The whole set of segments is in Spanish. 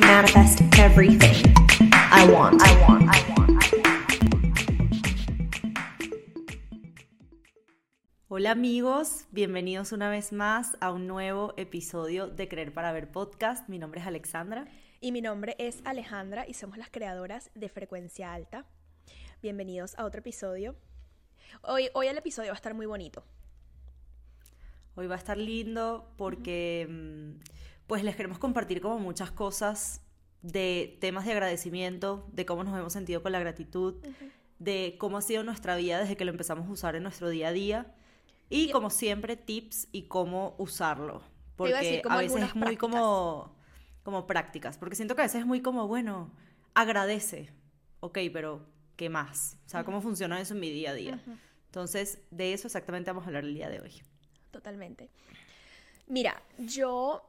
Manifest everything I want. I want. I want. Hola amigos, bienvenidos una vez más a un nuevo episodio de Creer para Ver podcast. Mi nombre es Alexandra. Y mi nombre es Alejandra y somos las creadoras de Frecuencia Alta. Bienvenidos a otro episodio. Hoy, hoy el episodio va a estar muy bonito. Hoy va a estar lindo porque pues les queremos compartir como muchas cosas de temas de agradecimiento, de cómo nos hemos sentido con la gratitud, de cómo ha sido nuestra vida desde que lo empezamos a usar en nuestro día a día y como siempre tips y cómo usarlo, porque a, veces es muy como como prácticas, porque siento que a veces es muy como, bueno, agradece, ok, pero ¿qué más? O sea, ¿cómo funciona eso en mi día a día? Entonces, de eso exactamente vamos a hablar el día de hoy. Totalmente. Mira, yo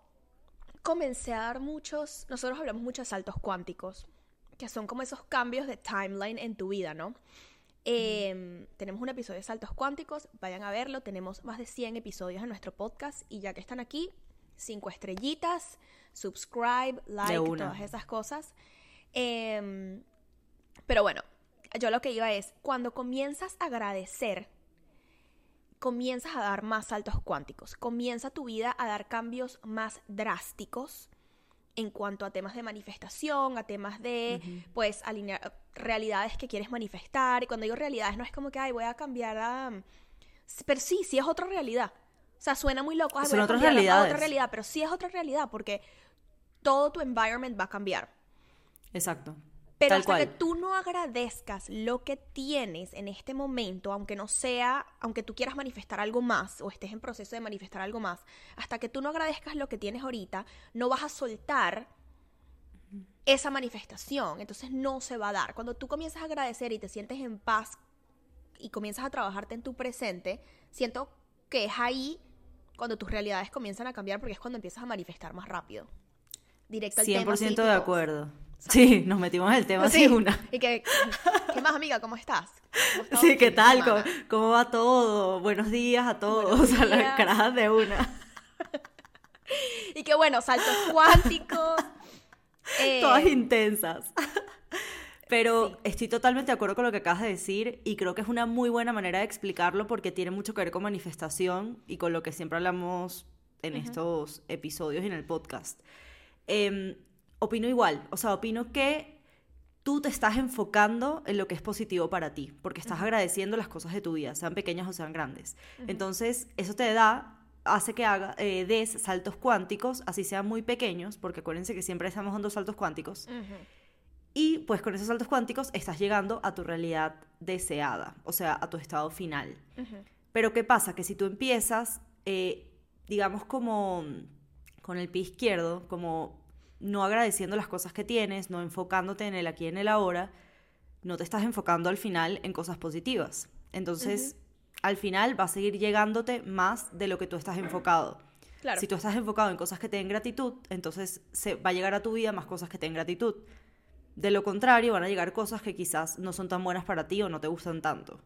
comencé a dar muchos, nosotros hablamos muchos saltos cuánticos, que son como esos cambios de timeline en tu vida, ¿no? Em, tenemos un episodio de saltos cuánticos, vayan a verlo, tenemos más de 100 episodios en nuestro podcast y ya que están aquí, cinco estrellitas, subscribe, like, todas esas cosas. Em, pero bueno, yo lo que iba es, cuando comienzas a agradecer, comienzas a dar más saltos cuánticos, comienza tu vida a dar cambios más drásticos en cuanto a temas de manifestación, a temas de, pues, alinear realidades que quieres manifestar. Y cuando digo realidades, no es como que, ay, voy a cambiar a... Pero sí, sí es otra realidad. O sea, suena muy loco. Ay, Son otras realidades. otra realidad, pero sí es otra realidad porque todo tu environment va a cambiar. Exacto. Pero hasta que tú no agradezcas lo que tienes en este momento, aunque no sea, aunque tú quieras manifestar algo más o estés en proceso de manifestar algo más, hasta que tú no agradezcas lo que tienes ahorita, no vas a soltar esa manifestación. Entonces no se va a dar. Cuando tú comienzas a agradecer y te sientes en paz y comienzas a trabajarte en tu presente, siento que es ahí cuando tus realidades comienzan a cambiar porque es cuando empiezas a manifestar más rápido. Directo al 100% de acuerdo. Sí, nos metimos en el tema sí. una. Y que, ¿qué más, amiga? ¿Cómo estás? sí, ¿qué tal? ¿Cómo, va todo? Buenos días a todos, a las caras de una. y qué bueno, saltos cuánticos. Eh, Todas intensas. Pero estoy totalmente de acuerdo con lo que acabas de decir y creo que es una muy buena manera de explicarlo porque tiene mucho que ver con manifestación y con lo que siempre hablamos en estos episodios y en el podcast. Eh, opino igual, o sea, opino que tú te estás enfocando en lo que es positivo para ti, porque estás agradeciendo las cosas de tu vida, sean pequeñas o sean grandes. Entonces, eso te da, hace que haga, eh, des saltos cuánticos, así sean muy pequeños, porque acuérdense que siempre estamos dando saltos cuánticos. Y pues con esos saltos cuánticos estás llegando a tu realidad deseada, o sea, a tu estado final. Pero ¿qué pasa? Que si tú empiezas, eh, digamos como con el pie izquierdo, como no agradeciendo las cosas que tienes, no enfocándote en el aquí y en el ahora, no te estás enfocando al final en cosas positivas. Entonces, al final va a seguir llegándote más de lo que tú estás enfocado. Claro. Si tú estás enfocado en cosas que te den gratitud, entonces se va a llegar a tu vida más cosas que te den gratitud. De lo contrario, van a llegar cosas que quizás no son tan buenas para ti o no te gustan tanto.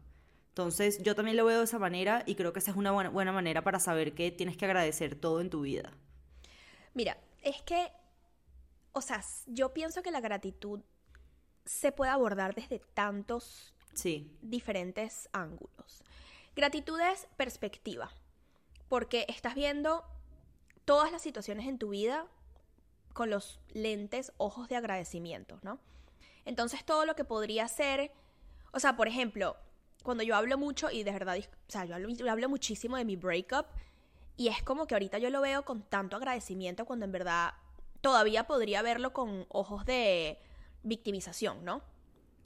Entonces, yo también lo veo de esa manera y creo que esa es una buena, buena manera para saber que tienes que agradecer todo en tu vida. Mira, es que o sea, yo pienso que la gratitud se puede abordar desde tantos diferentes ángulos. Gratitud es perspectiva, porque estás viendo todas las situaciones en tu vida con los lentes, ojos de agradecimiento, ¿no? Entonces todo lo que podría ser, o sea, por ejemplo, cuando yo hablo mucho y de verdad, o sea, yo hablo, yo hablo muchísimo de mi breakup y es como que ahorita yo lo veo con tanto agradecimiento cuando en verdad todavía podría verlo con ojos de victimización, ¿no?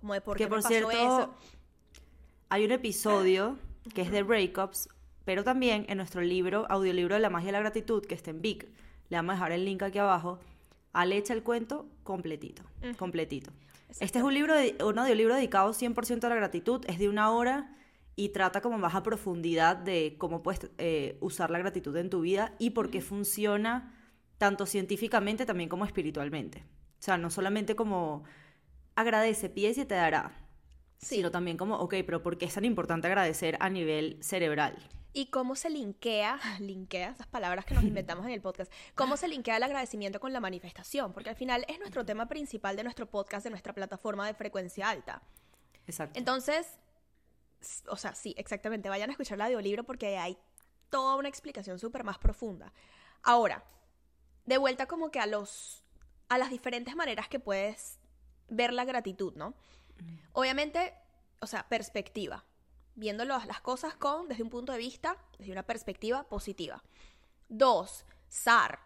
Como de por qué por cierto, eso. Hay un episodio que es de breakups, pero también en nuestro libro, audiolibro de la magia de la gratitud, que está en Vic, le vamos a dejar el link aquí abajo, Ale echa el cuento completito, completito. Este es un libro, de, un audiolibro dedicado 100% a la gratitud, es de una hora y trata como más a profundidad de cómo puedes eh, usar la gratitud en tu vida y por qué funciona tanto científicamente también como espiritualmente. O sea, no solamente como agradece, pies y te dará, sino también como, ok, pero ¿por qué es tan importante agradecer a nivel cerebral? y cómo se linkea, linkea esas palabras que nos inventamos en el podcast, cómo se linkea el agradecimiento con la manifestación, porque al final es nuestro tema principal de nuestro podcast, de nuestra plataforma de frecuencia alta. Exacto. Entonces, o sea, sí, exactamente, vayan a escuchar el audiolibro porque hay toda una explicación súper más profunda. Ahora, de vuelta como que a los a las diferentes maneras que puedes ver la gratitud, ¿no? Obviamente, o sea, perspectiva viendo las cosas con, desde un punto de vista, desde una perspectiva positiva. Dos, SAR,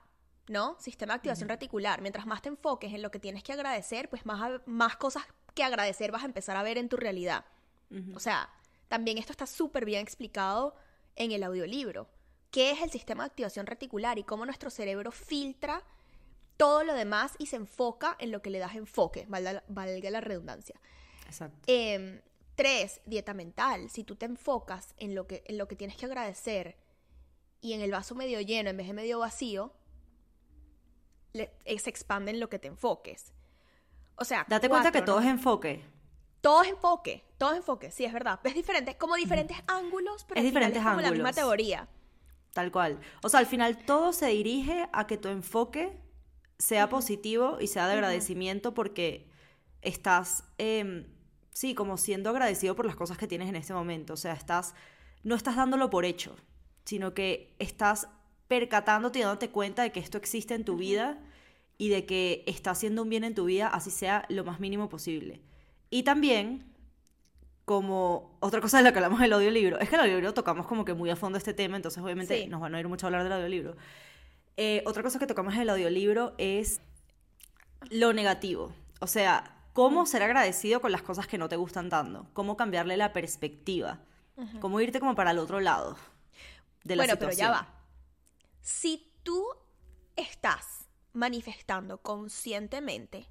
¿no? Sistema de activación reticular. Mientras más te enfoques en lo que tienes que agradecer, pues más, más cosas que agradecer vas a empezar a ver en tu realidad. O sea, también esto está súper bien explicado en el audiolibro. ¿Qué es el sistema de activación reticular y cómo nuestro cerebro filtra todo lo demás y se enfoca en lo que le das enfoque, valga, valga la redundancia? Exacto. Eh, Tres, dieta mental. Si tú te enfocas en lo que, en lo que tienes que agradecer y en el vaso medio lleno en vez de medio vacío, eh, se expande en lo que te enfoques. O sea, date cuenta que todo es enfoque. Todo es enfoque, todo es enfoque, sí, es verdad. Es diferente, como diferentes ángulos, pero es diferentes es como la misma teoría. Tal cual. O sea, al final todo se dirige a que tu enfoque sea positivo y sea de agradecimiento porque estás em, sí, como siendo agradecido por las cosas que tienes en este momento. O sea, estás, no estás dándolo por hecho, sino que estás percatándote y dándote cuenta de que esto existe en tu vida y de que está haciendo un bien en tu vida, así sea lo más mínimo posible. Y también, como otra cosa de la que hablamos del audiolibro, es que el audiolibro tocamos como que muy a fondo este tema, entonces obviamente nos van a ir mucho a hablar del audiolibro. Eh, otra cosa que tocamos en el audiolibro es lo negativo. O sea, cómo ser agradecido con las cosas que no te gustan tanto, cómo cambiarle la perspectiva, cómo irte como para el otro lado de la bueno, pero ya va. Si tú estás manifestando conscientemente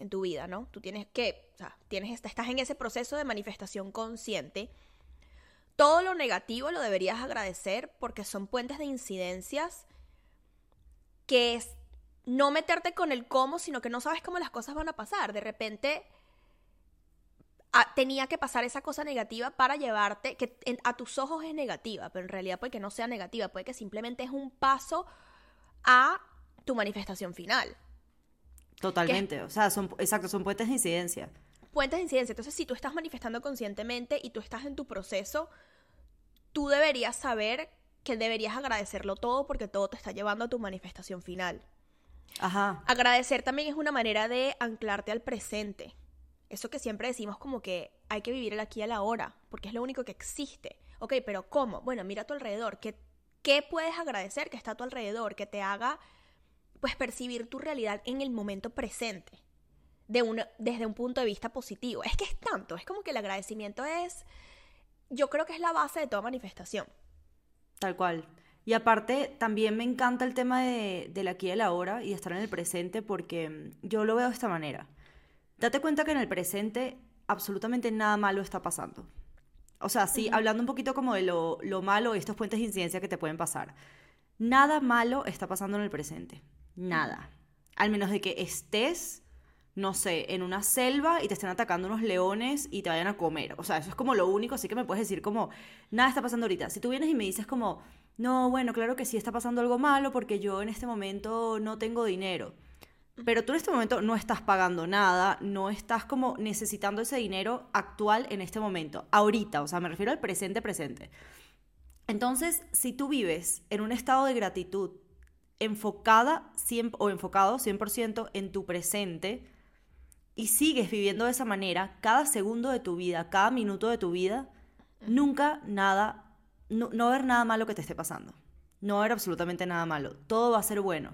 en tu vida, ¿no? Tú tienes que, o sea, tienes, estás en ese proceso de manifestación consciente. Todo lo negativo lo deberías agradecer porque son puentes de incidencias que es, no meterte con el cómo, sino que no sabes cómo las cosas van a pasar. De repente tenía que pasar esa cosa negativa para llevarte, que a tus ojos es negativa, pero en realidad puede que no sea negativa, puede que simplemente es un paso a tu manifestación final. Totalmente, o sea, son, exacto, son puentes de incidencia. Puentes de incidencia, entonces si tú estás manifestando conscientemente y tú estás en tu proceso, tú deberías saber que deberías agradecerlo todo porque todo te está llevando a tu manifestación final. Ajá. Agradecer también es una manera de anclarte al presente. Eso que siempre decimos como que hay que vivir el aquí y el ahora, porque es lo único que existe. Ok, pero ¿cómo? Bueno, mira a tu alrededor. ¿Qué, qué puedes agradecer que está a tu alrededor? Que te haga, pues, percibir tu realidad en el momento presente. De desde un punto de vista positivo. Es que es tanto, es como que el agradecimiento es, yo creo que es la base de toda manifestación. Tal cual. Y aparte, también me encanta el tema de, del aquí y el ahora y estar en el presente porque mm, yo lo veo de esta manera. Date cuenta que en el presente absolutamente nada malo está pasando. O sea, sí, hablando un poquito como de lo, lo malo y estos puentes de incidencia que te pueden pasar. Nada malo está pasando en el presente. Nada. Al menos de que estés, no sé, en una selva y te estén atacando unos leones y te vayan a comer. O sea, eso es como lo único, así que me puedes decir como, nada está pasando ahorita. Si tú vienes y me dices como, no, bueno, claro que sí está pasando algo malo porque yo en este momento no tengo dinero. Pero tú en este momento no estás pagando nada, no estás como necesitando ese dinero actual en este momento, ahorita, o sea, me refiero al presente presente. Entonces, si tú vives en un estado de gratitud enfocada o enfocado 100% en tu presente y sigues viviendo de esa manera cada segundo de tu vida, cada minuto de tu vida, nunca nada no, haber nada malo que te esté pasando. No va a haber absolutamente nada malo. Todo va a ser bueno.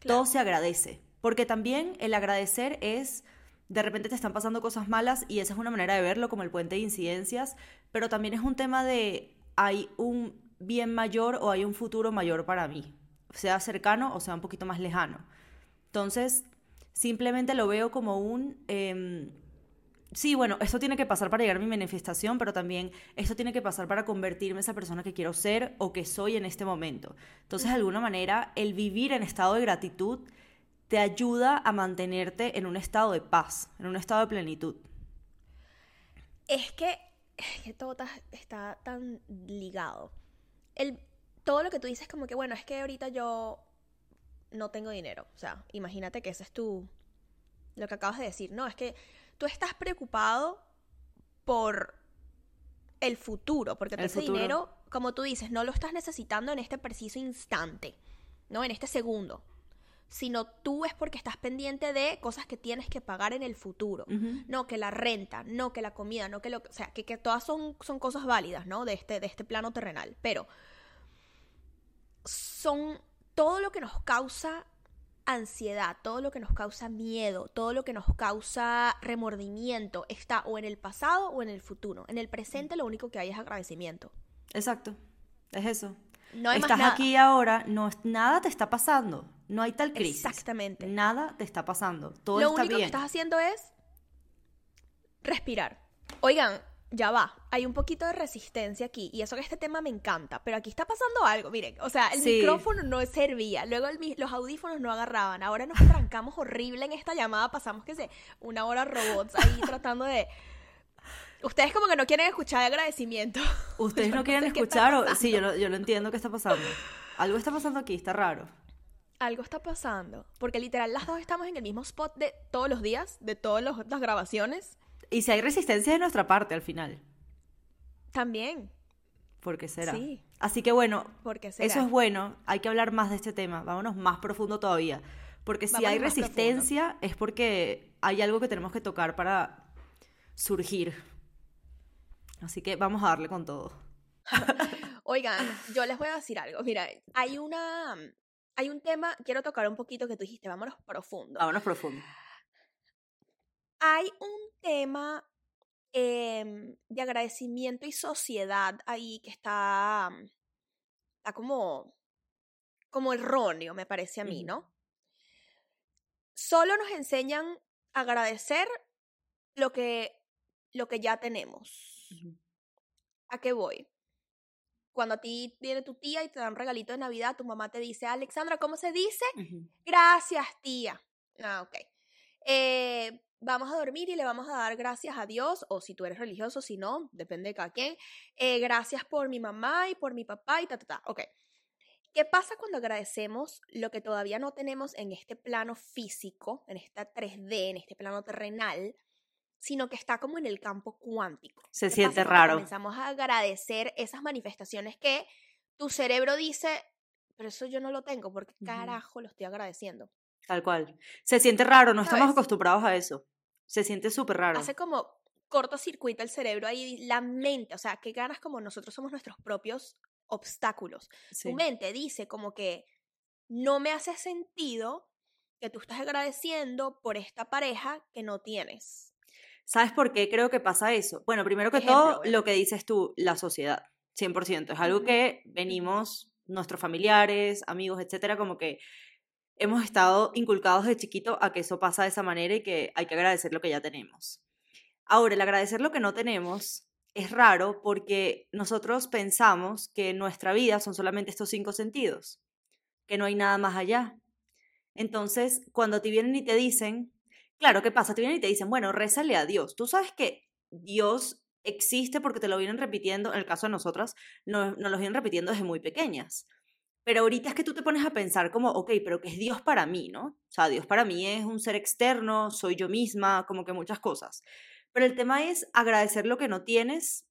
Todo se agradece. Porque también el agradecer es, de repente te están pasando cosas malas y esa es una manera de verlo como el puente de incidencias, pero también es un tema de hay un bien mayor o hay un futuro mayor para mí, sea cercano o sea un poquito más lejano. Entonces, simplemente lo veo como un... Em, sí, bueno, esto tiene que pasar para llegar a mi manifestación, pero también esto tiene que pasar para convertirme en esa persona que quiero ser o que soy en este momento. Entonces, de alguna manera, el vivir en estado de gratitud te ayuda a mantenerte en un estado de paz, en un estado de plenitud. Es que, todo está tan ligado. el, todo lo que tú dices como que, bueno, es que ahorita yo no tengo dinero. O sea, imagínate que ese es tu, lo que acabas de decir. No, es que tú estás preocupado por el futuro, porque El ese futuro. dinero, como tú dices, no lo estás necesitando en este preciso instante, ¿no? En este segundo. Sino tú es porque estás pendiente de cosas que tienes que pagar en el futuro. No que la renta, no que la comida, no que lo o sea, que, que todas son, son cosas válidas, ¿no? De este, de este plano terrenal. Pero son todo lo que nos causa ansiedad, todo lo que nos causa miedo, todo lo que nos causa remordimiento, está o en el pasado o en el futuro. En el presente lo único que hay es agradecimiento. Exacto. Es eso. No hay más Estás nada. aquí ahora, no, es- nada te está pasando. No hay tal crisis. Exactamente. Nada te está pasando. Todo lo está único bien. que estás haciendo es respirar. Oigan, ya va. Hay un poquito de resistencia aquí. Y eso que este tema me encanta. Pero aquí está pasando algo. Miren, o sea, el Sí. micrófono no servía. Luego el los audífonos no agarraban. Ahora nos trancamos horrible en esta llamada. Pasamos, que sé, una hora robots ahí tratando de. Ustedes como que no quieren escuchar agradecimiento. Ustedes Yo no quieren escuchar o... Sí, yo lo, yo lo entiendo que está pasando. Algo está pasando aquí, está raro. Algo está pasando. Porque literal las dos estamos en el mismo spot de todos los días, de todas las grabaciones. Y si hay resistencia de nuestra parte al final. También. ¿Por qué será? Sí. Así que bueno, Porque será. eso es bueno. Hay que hablar más de este tema. Vámonos más profundo todavía. Porque si Vámonos hay resistencia es porque hay algo que tenemos que tocar para surgir. Así que vamos a darle con todo. Oigan, yo les voy a decir algo. Mira, hay una. Hay un tema, quiero tocar un poquito que tú dijiste, vámonos profundo. Vámonos profundo. Hay un tema em, de agradecimiento y sociedad ahí que está. Está como. como erróneo, me parece a mí. ¿no? Solo nos enseñan a agradecer lo que, lo que ya tenemos. ¿A qué voy? Cuando a ti viene tu tía y te da un regalito de Navidad, tu mamá te dice, Alexandra, ¿cómo se dice? Gracias, tía. Ah, ok. Eh, vamos a dormir y le vamos a dar gracias a Dios, o si tú eres religioso, si no, depende de cada quien. Eh, gracias por mi mamá y por mi papá y ta, ta, ta. Ok. ¿Qué pasa cuando agradecemos lo que todavía no tenemos en este plano físico, en esta 3D, en este plano terrenal, sino que está como en el campo cuántico? Se ¿Qué siente raro. Comenzamos a agradecer esas manifestaciones que tu cerebro dice, pero eso yo no lo tengo, porque carajo lo estoy agradeciendo. Tal cual. Se siente raro, no estamos acostumbrados a eso. Se siente súper raro. Hace como cortocircuito el cerebro ahí, la mente, o sea, que ganas como nosotros somos nuestros propios obstáculos. Sí. Tu mente dice como que no me hace sentido que tú estás agradeciendo por esta pareja que no tienes. ¿Sabes por qué creo que pasa eso? Bueno, primero que Ejemplo, todo, lo que dices tú, la sociedad, 100%. Es algo que venimos, nuestros familiares, amigos, etcétera, como que hemos estado inculcados de chiquito a que eso pasa de esa manera y que hay que agradecer lo que ya tenemos. Ahora, el agradecer lo que no tenemos es raro porque nosotros pensamos que nuestra vida son solamente estos cinco sentidos, que no hay nada más allá. Entonces, cuando te vienen y te dicen, claro, ¿qué pasa? Te vienen y te dicen, bueno, rézale a Dios. Tú sabes que Dios existe porque te lo vienen repitiendo, en el caso de nosotras, nos, nos lo vienen repitiendo desde muy pequeñas. Pero ahorita es que tú te pones a pensar como, ok, pero ¿qué es Dios para mí, no? O sea, Dios para mí es un ser externo, soy yo misma, como que muchas cosas. Pero el tema es agradecer lo que no tienes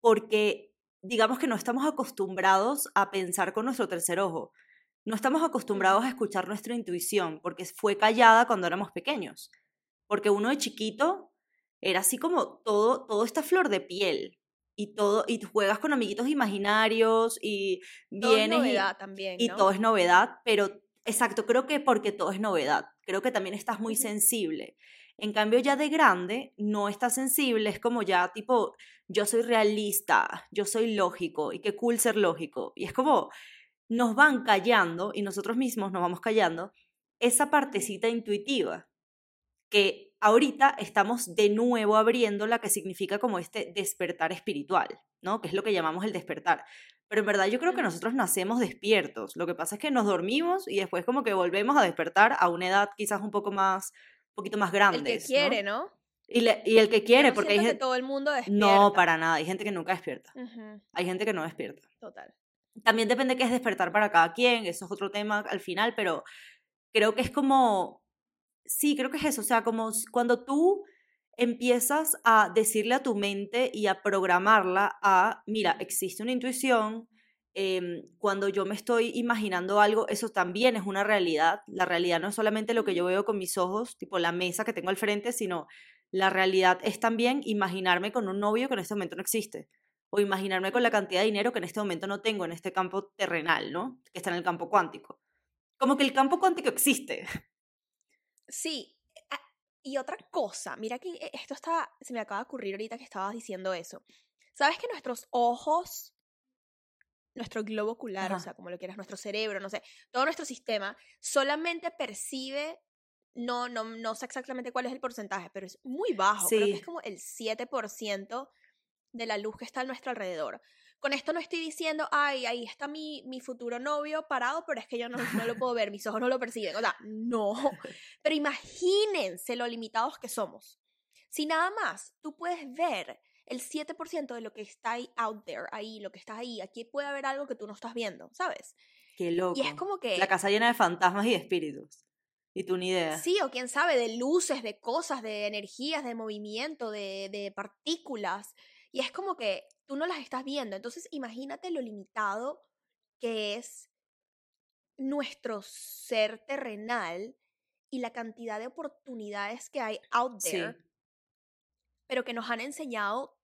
porque digamos que no estamos acostumbrados a pensar con nuestro tercer ojo. No estamos acostumbrados a escuchar nuestra intuición porque fue callada cuando éramos pequeños. Porque uno de chiquito era así como todo, todo esta flor de piel. Y todo, y juegas con amiguitos imaginarios y Todo es vienes y- novedad también, y todo es novedad, pero exacto, creo que porque todo es novedad, creo que también estás muy sensible. En cambio, ya de grande, no estás sensible, es como ya tipo, yo soy realista, yo soy lógico, y qué cool ser lógico. Y es como, nos van callando, y nosotros mismos nos vamos callando, esa partecita intuitiva, que ahorita estamos de nuevo abriendo la que significa como este despertar espiritual, ¿no? Que es lo que llamamos el despertar. Pero en verdad yo creo que nosotros nacemos despiertos. Lo que pasa es que nos dormimos y después como que volvemos a despertar a una edad quizás un poco más, un poquito más grande. El que quiere, ¿no? Y, le- y el que quiere, no porque hay que gente... todo el mundo despierta. No, para nada. Hay gente que nunca despierta. Ujú, Hay gente que no despierta. Total. También depende qué es despertar para cada quien, eso es otro tema al final, pero creo que es como, sí, creo que es eso, o sea, como cuando tú empiezas a decirle a tu mente y a programarla a, mira, existe una intuición, em, cuando yo me estoy imaginando algo, eso también es una realidad, la realidad no es solamente lo que yo veo con mis ojos, tipo la mesa que tengo al frente, sino la realidad es también imaginarme con un novio que en este momento no existe o imaginarme con la cantidad de dinero que en este momento no tengo en este campo terrenal, ¿no? Que está en el campo cuántico. Como que el campo cuántico existe. Sí. Y otra cosa, mira que eh, esto está, se me acaba de ocurrir ahorita que estabas diciendo eso. ¿Sabes que nuestros ojos, nuestro globo ocular, o sea, como lo quieras, nuestro cerebro, no sé, todo nuestro sistema solamente percibe, no, no, no sé exactamente cuál es el porcentaje, pero es muy bajo, creo que Sí. es como el 7% de la luz que está a nuestro alrededor. Con esto no estoy diciendo, ay, ahí está mi, mi futuro novio parado, pero es que yo no, no lo puedo ver, mis ojos no lo perciben. O sea, no. Pero imagínense lo limitados que somos. Si nada más tú puedes ver el 7% de lo que está ahí out there, ahí, lo que está ahí, aquí puede haber algo que tú no estás viendo, ¿sabes? Qué loco. Y es como que... La casa llena de fantasmas y de espíritus. Y tú ni idea. Sí, o quién sabe, de luces, de cosas, de energías, de movimiento, de, de partículas. Y es como que tú no las estás viendo. Entonces, imagínate lo limitado que es nuestro ser terrenal y la cantidad de oportunidades que hay out Sí. there, pero que nos han enseñado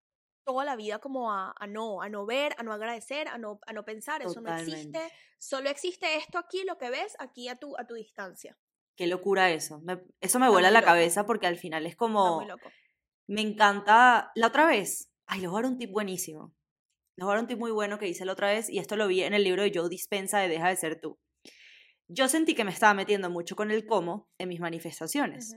toda la vida como a, a no, a no ver, a no agradecer, a no, a no pensar, eso no existe. Solo existe esto aquí, lo que ves aquí a tu, a tu distancia. Qué locura eso. Me- eso me Está vuela la loco. cabeza porque al final es Está como... muy loco. Me encanta. La otra vez. Ay, les voy a dar un tip buenísimo. Les voy a dar un tip muy bueno que hice la otra vez y esto lo vi en el libro de Joe Dispensa de Deja de ser tú. Yo sentí que me estaba metiendo mucho con el cómo en mis manifestaciones.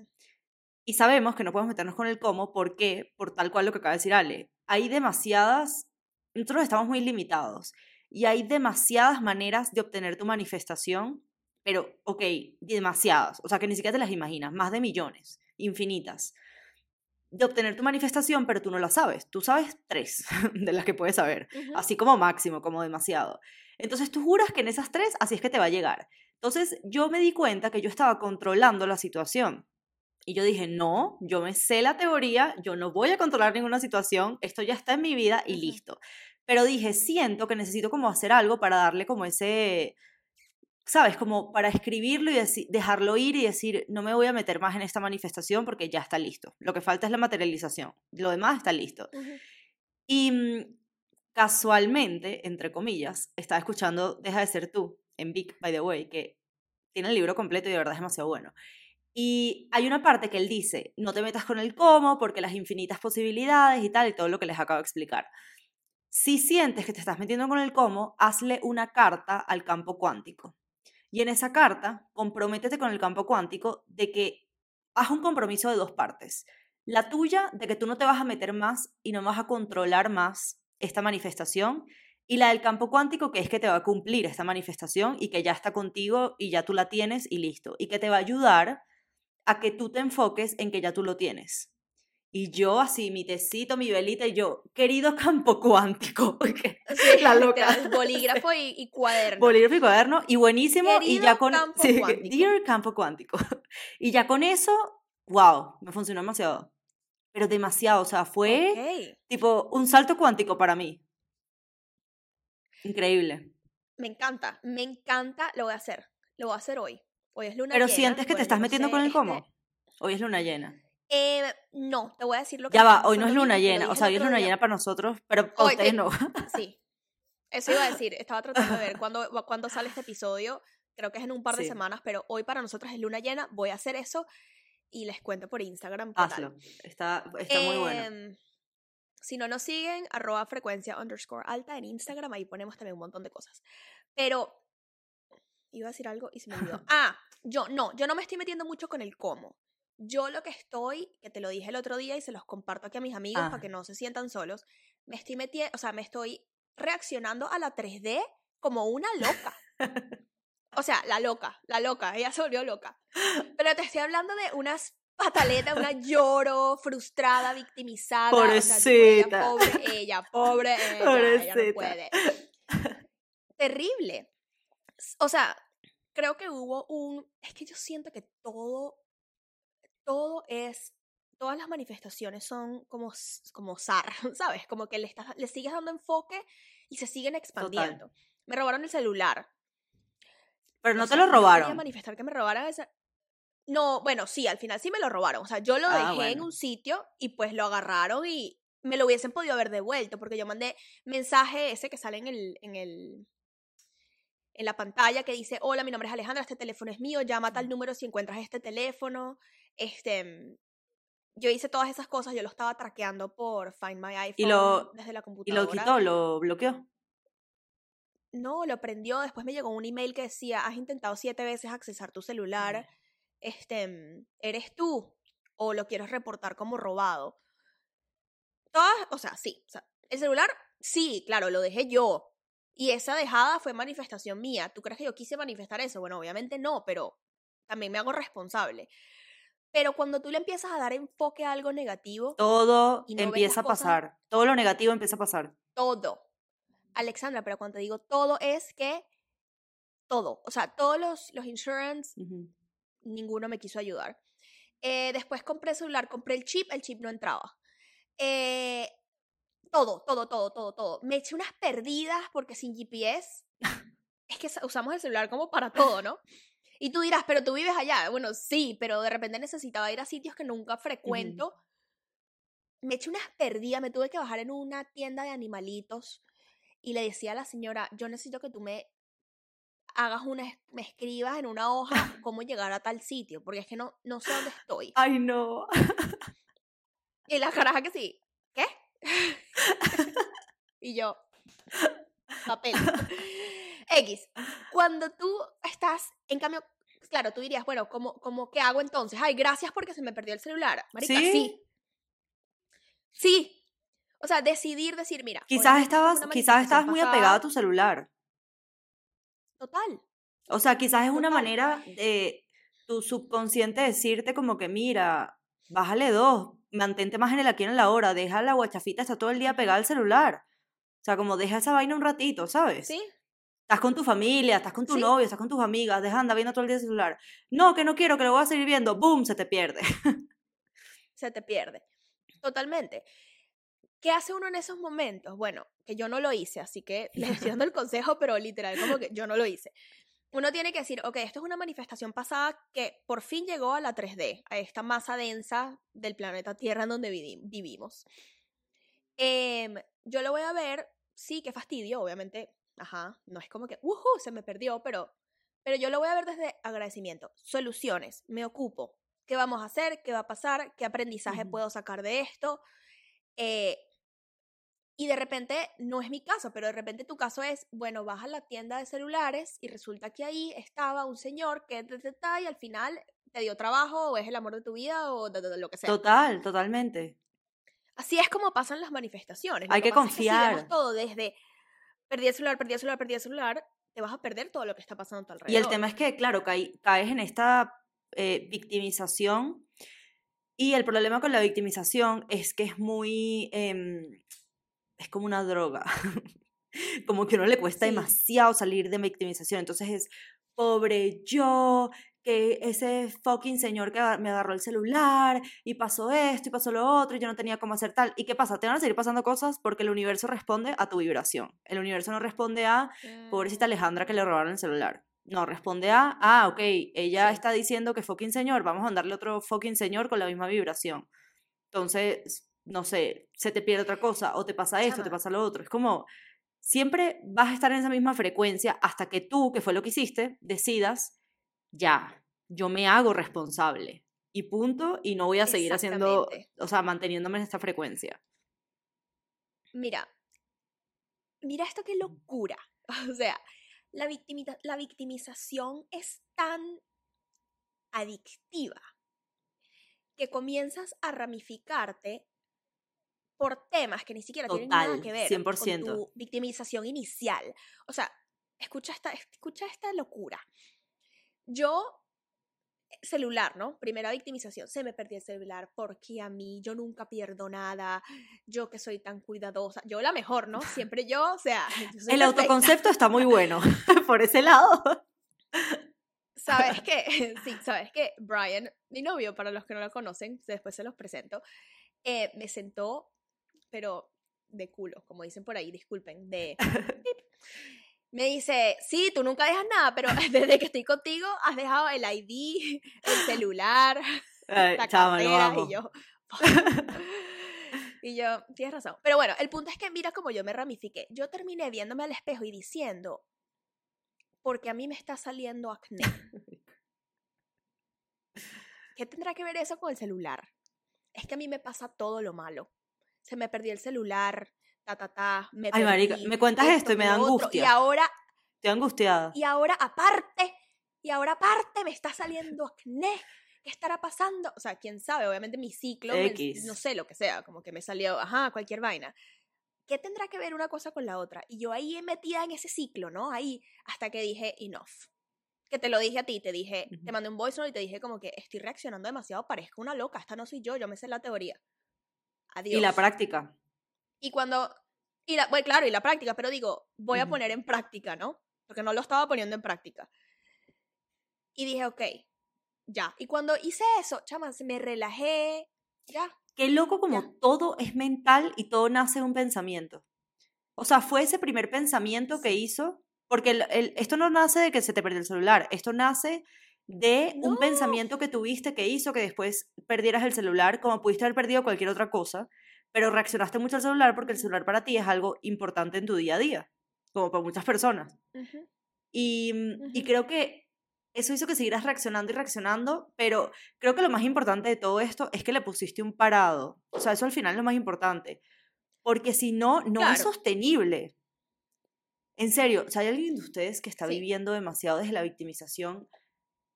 Y sabemos que no podemos meternos con el cómo, ¿por qué? Por tal cual lo que acaba de decir Ale. Hay demasiadas, nosotros estamos muy limitados y hay demasiadas maneras de obtener tu manifestación, pero, ok, demasiadas, o sea que ni siquiera te las imaginas, más de millones, infinitas, de obtener tu manifestación, pero tú no la sabes. Tú sabes tres de las que puedes saber, así como máximo, como demasiado. Entonces tú juras que en esas tres así es que te va a llegar. Entonces yo me di cuenta que yo estaba controlando la situación. Y yo dije, no, yo me sé la teoría, yo no voy a controlar ninguna situación, esto ya está en mi vida y listo. Pero dije, siento que necesito como hacer algo para darle como ese, ¿sabes? Como para escribirlo y dejarlo ir y decir, no me voy a meter más en esta manifestación porque ya está listo. Lo que falta es la materialización, lo demás está listo. Y mm, casualmente, entre comillas, estaba escuchando Deja de ser tú en Vic, by the way, que tiene el libro completo y de verdad es demasiado bueno. Y hay una parte que él dice, no te metas con el cómo porque las infinitas posibilidades y tal, y todo lo que les acabo de explicar. Si sientes que te estás metiendo con el cómo, hazle una carta al campo cuántico. Y en esa carta, comprométete con el campo cuántico de que haz un compromiso de dos partes. La tuya, de que tú no te vas a meter más y no vas a controlar más esta manifestación. Y la del campo cuántico, que es que te va a cumplir esta manifestación y que ya está contigo y ya tú la tienes y listo. Y que te va a ayudar a que tú te enfoques en que ya tú lo tienes. Y yo así, mi tecito, mi velita y yo, querido campo cuántico, Sí, la loca. Bolígrafo y, y cuaderno. bolígrafo y cuaderno y buenísimo y Querido ya con campo sí, cuántico. dear campo cuántico y ya con eso wow me funcionó demasiado pero demasiado o sea fue Ok. tipo un salto cuántico para mí increíble Me encanta, me encanta, lo voy a hacer. Lo voy a hacer hoy. Hoy es luna pero llena, sientes que te estás metiendo con el cómo hoy es luna llena eh, no, te voy a decir lo que ya va hoy no es luna llena o sea hoy es luna día. llena para nosotros pero para Hoy, ustedes no Sí, eso iba a decir. Estaba tratando de ver cuándo, cuándo sale este episodio. Creo que es en un par de Sí. semanas, pero hoy para nosotros es luna llena. Voy a hacer eso y les cuento por Instagram. tal. hazlo está está muy bueno Em, Si no nos siguen, arroba frecuencia underscore alta en Instagram, ahí ponemos también un montón de cosas. Pero, iba a decir algo y se me olvidó. Ah, yo no, yo no me estoy metiendo mucho con el cómo. Yo lo que estoy, que te lo dije el otro día y se los comparto aquí a mis amigos para que no se sientan solos, me estoy metiendo, o sea, me estoy reaccionando a la 3D como una loca. O sea, la loca, la loca, ella se volvió loca. Pero te estoy hablando de unas pataleta, una lloro, frustrada, victimizada. Pobrecita. O sea, tipo, ella, pobre ella, pobre ella, ella no puede. Terrible. O sea, creo que hubo un... Es que yo siento que todo, todo es... Todas las manifestaciones son como, como zar, ¿sabes? Como que le, estás, le sigues dando enfoque y se siguen expandiendo. Me robaron el celular. Pero no te lo robaron. Yo manifestar que me robaran. No, bueno, sí, al final sí me lo robaron. O sea, yo lo Ah, dejé en un sitio y pues lo agarraron y me lo hubiesen podido haber devuelto porque yo mandé mensaje ese que sale en el, en el en la pantalla que dice, hola, mi nombre es Alejandra, este teléfono es mío, llama a tal número si encuentras este teléfono. Este, yo hice todas esas cosas, yo lo estaba traqueando por Find My iPhone Y lo- desde la Y computadora. lo quitó, lo bloqueó. No, lo prendió, después me llegó un email que decía, has intentado siete veces accesar tu celular, este, mm, ¿eres tú? O lo quieres reportar como robado. Todas, o sea, sí, o sea, el celular, sí, claro, lo dejé yo. Y esa dejada fue manifestación mía. ¿Tú crees que yo quise manifestar eso? Bueno, obviamente no, pero también me hago responsable. Pero cuando tú le empiezas a dar enfoque a algo negativo, Todo no empieza a las cosas- pasar. Todo lo negativo empieza a pasar. todo. Alexandra, pero cuando te digo todo es que todo. O sea, todos los, los insurance, Ujú. ninguno me quiso ayudar. Eh, después compré celular, compré el chip, el chip no entraba. Eh, todo, todo, todo, todo, todo. Me eché unas perdidas porque sin GPS es que sa- usamos el celular como para todo, ¿no? Y tú dirás, pero tú vives allá. Bueno, sí, pero de repente necesitaba ir a sitios que nunca frecuento. Me eché unas perdidas, me tuve que bajar en una tienda de animalitos y le decía a la señora, yo necesito que tú me hagas una, me escribas en una hoja cómo llegar a tal sitio, porque es que no, no sé dónde estoy. Ay, no. Y la caraja que sí, ¿qué? y yo, papel. X, cuando tú estás, en cambio, claro, tú dirías, bueno, ¿cómo, cómo qué hago entonces? Ay, gracias porque se me perdió el celular. Marica, ¿Sí? sí. Sí. O sea, decidir, decir, mira. Quizás estabas, quizás estabas muy apegado a tu celular. Total. O sea, quizás es una manera de tu subconsciente decirte como que, mira, bájale dos, mantente más en el aquí en la hora, deja la guachafita, está todo el día pegada al celular. O sea, como deja esa vaina un ratito, ¿sabes? ¿Sí? Estás con tu familia, estás con tu Sí. novio, estás con tus amigas, deja de andar viendo todo el día el celular. No, que no quiero, que lo voy a seguir viendo. ¡Boom! Se te pierde. se te pierde. Totalmente. ¿Qué hace uno en esos momentos? Bueno, que yo no lo hice, así que les estoy dando el consejo, pero literal, como que yo no lo hice. Uno tiene que decir, ok, esto es una manifestación pasada que por fin llegó a la 3D, a esta masa densa del planeta Tierra en donde vivi- vivimos. Em, yo lo voy a ver, sí, qué fastidio, obviamente, ajá, no es como que, ¡uhu! se me perdió, pero, pero yo lo voy a ver desde agradecimiento. Soluciones, me ocupo. ¿Qué vamos a hacer? ¿Qué va a pasar? ¿Qué aprendizaje puedo sacar de esto? Eh, y de repente, no es mi caso, pero de repente tu caso es, bueno, vas a la tienda de celulares y resulta que ahí estaba un señor que te, y al final te dio trabajo o es el amor de tu vida o de, de- de lo que sea. Total, totalmente. Así es como pasan las manifestaciones. Lo Hay que pasa es si vemos confiar. todo desde perdí el celular, perdí el celular, perdí el celular, te vas a perder todo lo que está pasando a tu alrededor. Y el tema es que, claro, cae- caes en esta eh, victimización y el problema con la victimización es que es muy... em, es como una droga. como que a uno le cuesta Sí. demasiado salir de victimización. Entonces es, pobre yo, que ese fucking señor que me agarró el celular y pasó esto y pasó lo otro y yo no tenía cómo hacer tal. ¿Y qué pasa? Te van a seguir pasando cosas porque el universo responde a tu vibración. El universo no responde a, pobrecita Alejandra que le robaron el celular. No, responde a, ah, ok, ella está diciendo que fucking señor, vamos a mandarle otro fucking señor con la misma vibración. Entonces, no sé, se te pierde otra cosa, o te pasa esto, te Chama. pasa lo otro. Es como, siempre vas a estar en esa misma frecuencia hasta que tú, que fue lo que hiciste, decidas, ya, yo me hago responsable. Y punto, y no voy a seguir haciendo, o sea, manteniéndome en esta frecuencia. Mira, mira esto qué locura. O sea, la, victimita- la victimización es tan adictiva que comienzas a ramificarte por temas que ni siquiera tienen nada que ver 100%. con tu victimización inicial. O sea, escucha esta, escucha esta locura. Yo celular, ¿no? Primera victimización, se me perdió el celular porque a mí yo nunca pierdo nada, yo que soy tan cuidadosa, yo la mejor, ¿no? Siempre yo, o sea, el autoconcepto está muy bueno por ese lado. ¿Sabes qué? Sí, ¿sabes qué? Brian, mi novio, para los que no lo conocen, después se los presento, eh, me sentó, pero de culo, como dicen por ahí, disculpen, de... me dice, sí, tú nunca dejas nada, pero desde que estoy contigo has dejado el ID, el celular, la cartera, y yo... y yo, tienes razón. Pero bueno, el punto es que mira cómo yo me ramifiqué. Yo terminé viéndome al espejo y diciendo, porque a mí me está saliendo acné. ¿Qué tendrá que ver eso con el celular? Es que a mí me pasa todo lo malo. Se me perdió el celular, ta, ta, ta. Me Ay, marica, me cuentas esto, y me da angustia. Y ahora... Estoy angustiada. Y ahora, aparte, y ahora aparte me está saliendo acné. ¿Qué estará pasando? O sea, quién sabe, obviamente mi ciclo, no sé, lo que sea, como que me salió, ajá, cualquier vaina. ¿qué tendrá que ver una cosa con la otra? Y yo ahí metida en ese ciclo, ¿no? Ahí, hasta que dije, enough. Que te lo dije a ti, te dije, te mandé un voice note y te dije como que estoy reaccionando demasiado, parezco una loca, esta no soy yo, yo me sé la teoría. Adiós. Y la práctica. Y cuando, y la, bueno, claro, y la práctica, pero digo, voy a poner en práctica, ¿no? Porque no lo estaba poniendo en práctica. Y dije, ok, ya. Y cuando hice eso, chamas, me relajé, ya. Qué loco como todo es mental y todo nace de un pensamiento. O sea, fue ese primer pensamiento que hizo, porque esto no nace de que se te perdió el celular, esto nace de un pensamiento que tuviste que hizo que después perdieras el celular, como pudiste haber perdido cualquier otra cosa, pero reaccionaste mucho al celular porque el celular para ti es algo importante en tu día a día, como para muchas personas. y, y creo que eso hizo que siguieras reaccionando y reaccionando, pero creo que lo más importante de todo esto es que le pusiste un parado. O sea, eso al final es lo más importante. Porque si no, no es sostenible. En serio, si hay alguien de ustedes que está viviendo demasiado desde la victimización,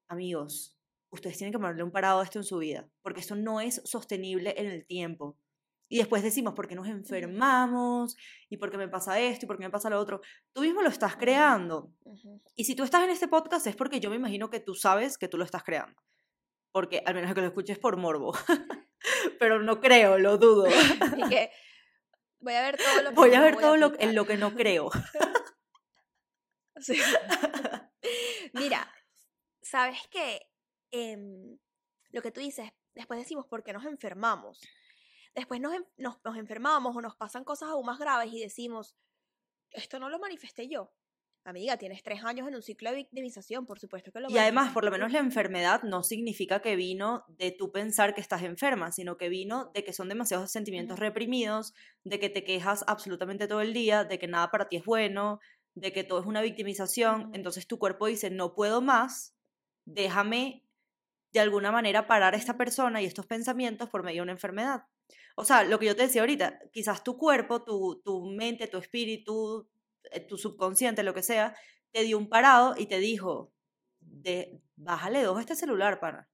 amigos, ustedes tienen que ponerle un parado a esto en su vida, porque esto no es sostenible en el tiempo. Y después decimos, ¿por qué nos enfermamos? ¿Y por qué me pasa esto? ¿Y por qué me pasa lo otro? Tú mismo lo estás creando. Y si tú estás en este podcast es porque yo me imagino que tú sabes que tú lo estás creando. Porque al menos que lo escuches por morbo. Pero no creo, lo dudo. y que voy a ver todo lo que Voy a ver todo lo, en lo que no creo. Mira, ¿sabes qué? Em, lo que tú dices, después decimos, ¿por qué nos enfermamos? Después nos, nos, nos enfermamos o nos pasan cosas aún más graves y decimos, esto no lo manifesté yo. Amiga, tienes tres años en un ciclo de victimización, por supuesto que lo Y además, por lo menos la enfermedad no significa que vino de tu pensar que estás enferma, sino que vino de que son demasiados sentimientos reprimidos, de que te quejas absolutamente todo el día, de que nada para ti es bueno, de que todo es una victimización. Entonces tu cuerpo dice, no puedo más, déjame de alguna manera parar a esta persona y estos pensamientos por medio de una enfermedad. O sea, lo que yo te decía ahorita, quizás tu cuerpo, tu, tu mente, tu espíritu, eh, tu subconsciente, lo que sea, te dio un parado y te dijo, de, bájale dos a este celular, para.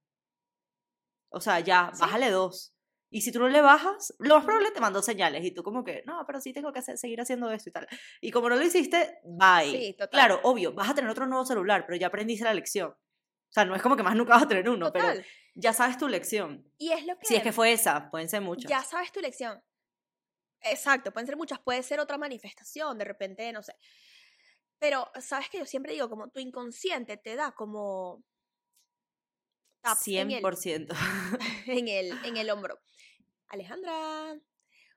O sea, ya, bájale dos. Y si tú no le bajas, lo más probable te mandó señales y tú como que, no, pero sí tengo que seguir haciendo esto y tal. Y como no lo hiciste, bye. Sí, total. Claro, obvio, vas a tener otro nuevo celular, pero ya aprendiste la lección. O sea, no es como que más nunca vas a tener uno, pero ya sabes tu lección. Y es lo que... Si es que fue esa, pueden ser muchas. Ya sabes tu lección. Exacto, pueden ser muchas, puede ser otra manifestación, de repente, no sé. Pero, ¿sabes que Yo siempre digo, como tu inconsciente te da como... 100%. En el, en el, hombro. Alejandra,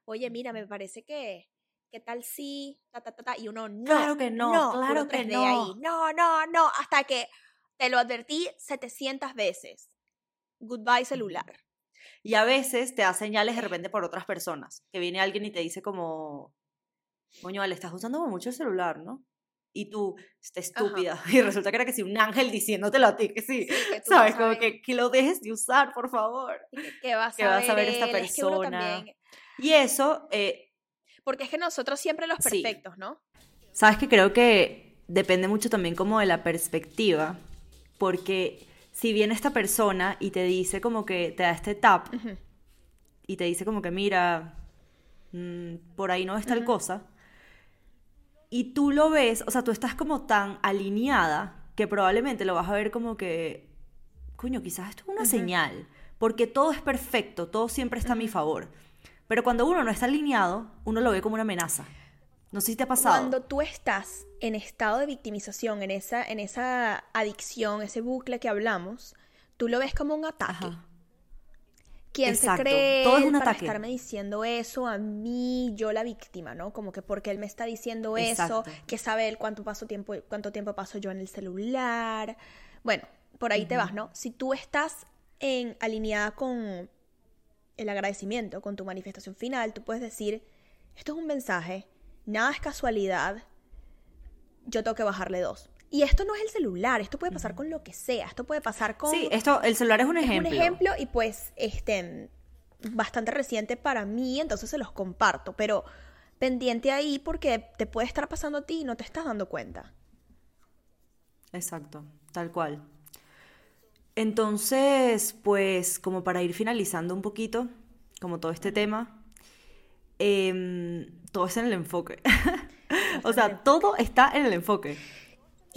oye, mira, me parece que... ¿Qué tal si? Ta, ta, ta, y uno, no. Claro que no, claro que no. Ahí. No, no, no. Hasta que te lo advertí 700 veces goodbye celular. Y a veces te da señales de repente por otras personas, que viene alguien y te dice como, coño, le estás usando mucho el celular, ¿no? Y tú, está estúpida. Y resulta que era que sí, un ángel diciéndotelo a ti, que sí. ¿Sabes? Como que, que lo dejes de usar, por favor. Que, vas, a, ver esta persona. Y eso... Eh, Porque es que nosotros siempre los perfectos, ¿no? Sabes que creo que depende mucho también como de la perspectiva, porque si viene esta persona y te dice como que te da este tap y te dice como que mira, mm, por ahí no es tal cosa, y tú lo ves, o sea, tú estás como tan alineada que probablemente lo vas a ver como que coño, quizás esto es una señal, porque todo es perfecto, todo siempre está a mi favor. Pero cuando uno no está alineado, uno lo ve como una amenaza. No sé si te ha pasado. Cuando tú estás en estado de victimización, en esa, en esa adicción, ese bucle que hablamos, tú lo ves como un ataque. Ajá. ¿Quién Exacto. se cree Todo es un para ataque. estarme diciendo eso a mí, yo la víctima, ¿no? Como que porque él me está diciendo eso, que sabe él cuánto paso tiempo, cuánto tiempo paso yo en el celular. Bueno, por ahí te vas, ¿no? Si tú estás en alineada con el agradecimiento, con tu manifestación final, tú puedes decir, esto es un mensaje, nada es casualidad, yo tengo que bajarle dos. Y esto no es el celular, esto puede pasar con lo que sea, esto puede pasar con... Sí, esto, el celular es un Es ejemplo. un ejemplo y pues este bastante reciente para mí, entonces se los comparto, pero pendiente ahí porque te puede estar pasando a ti y no te estás dando cuenta. Exacto, tal cual. Entonces, pues como para ir finalizando un poquito, como todo este tema, em, todo está en el enfoque. o sea, todo está en el enfoque.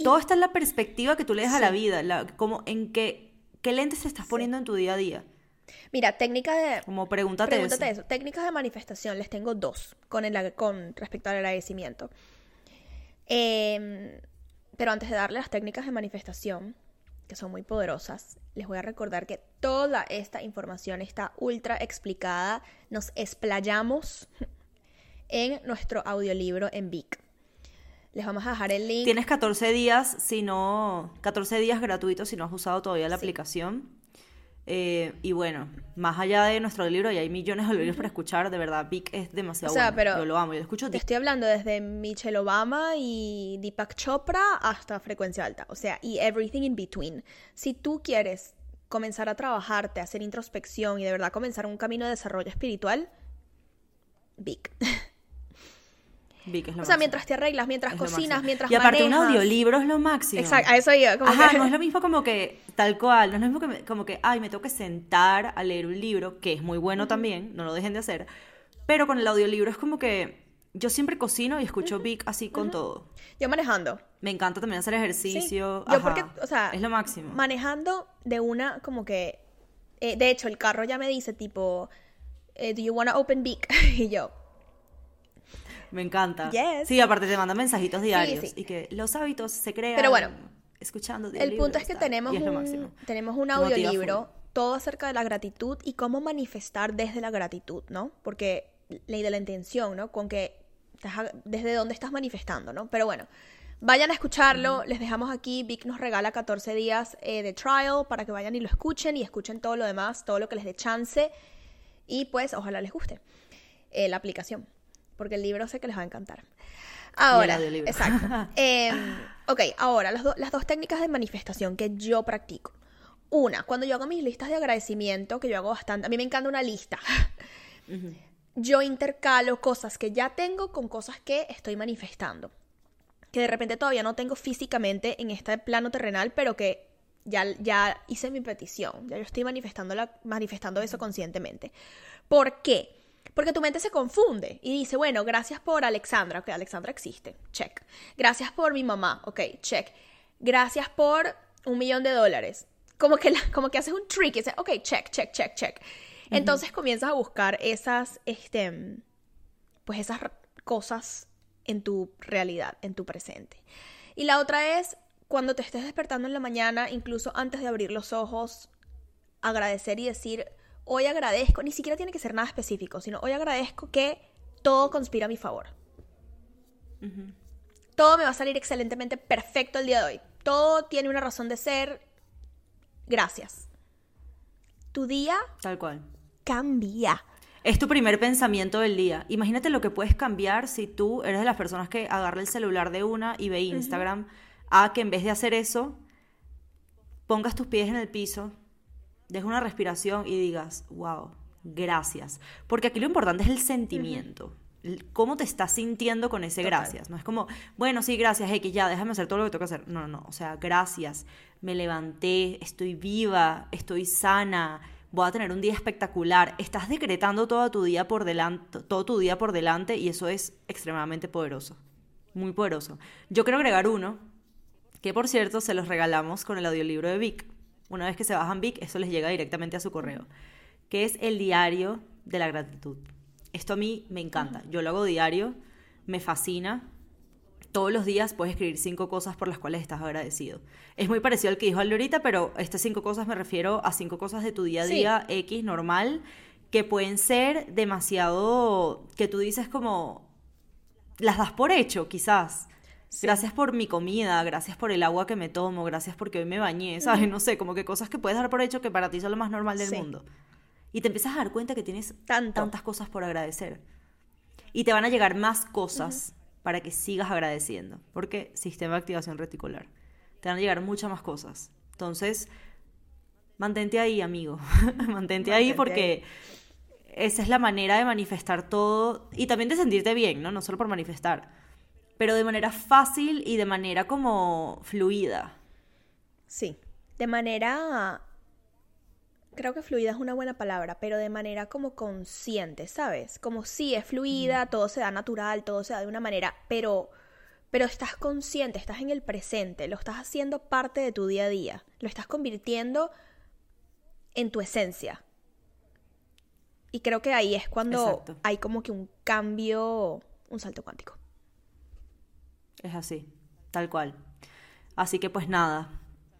Todo está en la perspectiva que tú le das a la vida, la- como en qué, qué lentes te estás poniendo en tu día a día. Mira, técnicas de Como pregúntate, pregúntate eso. eso. Técnicas de manifestación, les tengo dos con, el, con respecto al agradecimiento. Em, pero antes de darle las técnicas de manifestación, que son muy poderosas, les voy a recordar que toda esta información está ultra explicada. Nos explayamos en nuestro audiolibro en Vic. Les vamos a dejar el link. Tienes 14 días, si no, 14 días gratuitos si no has usado todavía la aplicación. Eh, y bueno, más allá de nuestro libro, y hay millones de libros para escuchar, de verdad, Vic es demasiado O sea, bueno. pero Yo lo amo, yo lo escucho Te estoy hablando desde Michelle Obama y Deepak Chopra hasta frecuencia alta, o sea, y everything in between. Si tú quieres comenzar a trabajarte, hacer introspección y de verdad comenzar un camino de desarrollo espiritual, Vic. Vic es lo O sea, máximo. mientras te arreglas, mientras Es cocinas, mientras Y aparte, un manejas. audiolibro es lo máximo. Exacto, a eso iba. Como Ajá, que- no es lo mismo como que, tal cual, no es lo mismo que me- como que, ay, me tengo que sentar a leer un libro, que es muy bueno también, no lo dejen de hacer, pero con el audiolibro es como que yo siempre cocino y escucho Vic así con todo. Yo manejando. Me encanta también hacer ejercicio. Sí. Yo porque, o sea, es lo máximo. Manejando de una como que... eh, de hecho, el carro ya me dice tipo, eh, ¿do you want to open Vic? y yo, Me encanta. Yes. Sí, aparte te manda mensajitos diarios sí. y que los hábitos se crean Pero bueno, escuchando El punto es que tenemos es un, tenemos un audiolibro, todo acerca de la gratitud y cómo manifestar desde la gratitud, ¿no? Porque ley de la intención, ¿no? Con que estás- desde dónde estás manifestando, ¿no? Pero bueno, vayan a escucharlo, les dejamos aquí, Vic nos regala 14 días eh, de trial para que vayan y lo escuchen y escuchen todo lo demás, todo lo que les dé chance y pues ojalá les guste eh, la aplicación, porque el libro sé que les va a encantar. Ahora, exacto. Em, ok, ahora las, do- las dos técnicas de manifestación que yo practico. Una, cuando yo hago mis listas de agradecimiento, que yo hago bastante, a mí me encanta una lista. Yo intercalo cosas que ya tengo con cosas que estoy manifestando. Que de repente todavía no tengo físicamente en este plano terrenal, pero que ya, ya hice mi petición. Ya yo estoy manifestando, la- manifestando eso conscientemente. ¿Por qué? Porque tu mente se confunde y dice, bueno, gracias por Alexandra, ok, Alexandra existe, check. Gracias por mi mamá, ok, check. Gracias por un millón de dólares. Como que, la- como que haces un trick y dices, ok, check, check, check, check. Entonces comienzas a buscar esas, este, pues esas cosas en tu realidad, en tu presente. Y la otra es cuando te estés despertando en la mañana, incluso antes de abrir los ojos, agradecer y decir, hoy agradezco, ni siquiera tiene que ser nada específico, sino hoy agradezco que todo conspira a mi favor. Todo me va a salir excelentemente perfecto el día de hoy. Todo tiene una razón de ser. Gracias. Tu día Tal cual. cambia. Es tu primer pensamiento del día. Imagínate lo que puedes cambiar si tú eres de las personas que agarra el celular de una y ve Instagram, a que en vez de hacer eso, pongas tus pies en el piso, dejes una respiración y digas, wow, gracias. Porque aquí lo importante es el sentimiento. ¿Cómo te estás sintiendo con ese Total. gracias? No es como, bueno, sí, gracias, X, ya, déjame hacer todo lo que tengo que hacer. No, no, no. O sea, gracias. Me levanté, estoy viva, estoy sana, voy a tener un día espectacular. Estás decretando todo tu día por delante, todo tu día por delante y eso es extremadamente poderoso. Muy poderoso. Yo quiero agregar uno, que por cierto se los regalamos con el audiolibro de Vic. Una vez que se bajan Vic, eso les llega directamente a su correo, que es el diario de la gratitud. Esto a mí me encanta. Yo lo hago diario, me fascina. Todos los días puedes escribir cinco cosas por las cuales estás agradecido. Es muy parecido al que dijo Ale ahorita, pero estas cinco cosas me refiero a cinco cosas de tu día a día X normal que pueden ser demasiado que tú dices como las das por hecho, quizás. Gracias por mi comida, gracias por el agua que me tomo, gracias porque hoy me bañé, ¿sabes? No sé, como que cosas que puedes dar por hecho que para ti son lo más normal del mundo. Y te empiezas a dar cuenta que tienes tantas cosas por agradecer. Y te van a llegar más cosas para que sigas agradeciendo. Porque sistema de activación reticular. Te van a llegar muchas más cosas. Entonces, mantente ahí, amigo. mantente, ahí porque esa es la manera de manifestar todo y también de sentirte bien, ¿no? No solo por manifestar, pero de manera fácil y de manera como fluida. Sí, de manera, creo que fluida es una buena palabra, pero de manera como consciente, ¿sabes? Como si es fluida, todo se da natural, todo se da de una manera, pero, pero estás consciente, estás en el presente, lo estás haciendo parte de tu día a día, lo estás convirtiendo en tu esencia. Y creo que ahí es cuando hay como que un cambio, un salto cuántico. Es así, tal cual. Así que pues nada,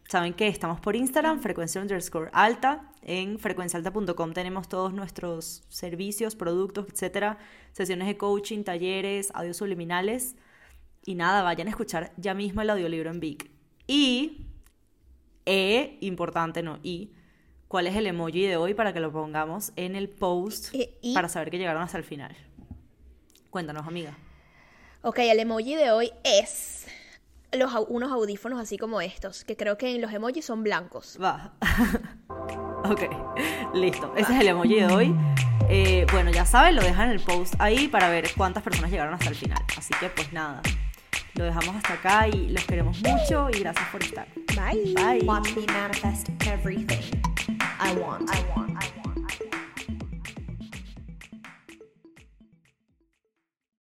saben que estamos por Instagram, frecuencia underscore alta. En frecuencialta.com tenemos todos nuestros servicios, productos, etcétera, sesiones de coaching, talleres, audios subliminales. Y nada, vayan a escuchar ya mismo el audiolibro en Vic. Y, e, importante, no, y, cuál es el emoji de hoy para que lo pongamos en el post para saber que llegaron hasta el final. Cuéntanos, amiga. Ok, el emoji de hoy es los, unos audífonos así como estos, que creo que en los emojis son blancos. Va. ok, listo. Ese es el emoji de hoy. Eh, bueno, ya saben, lo dejan en el post ahí para ver cuántas personas llegaron hasta el final. Así que pues nada, lo dejamos hasta acá y los queremos mucho y gracias por estar. Bye. Bye. Watch me manifest everything. I want. I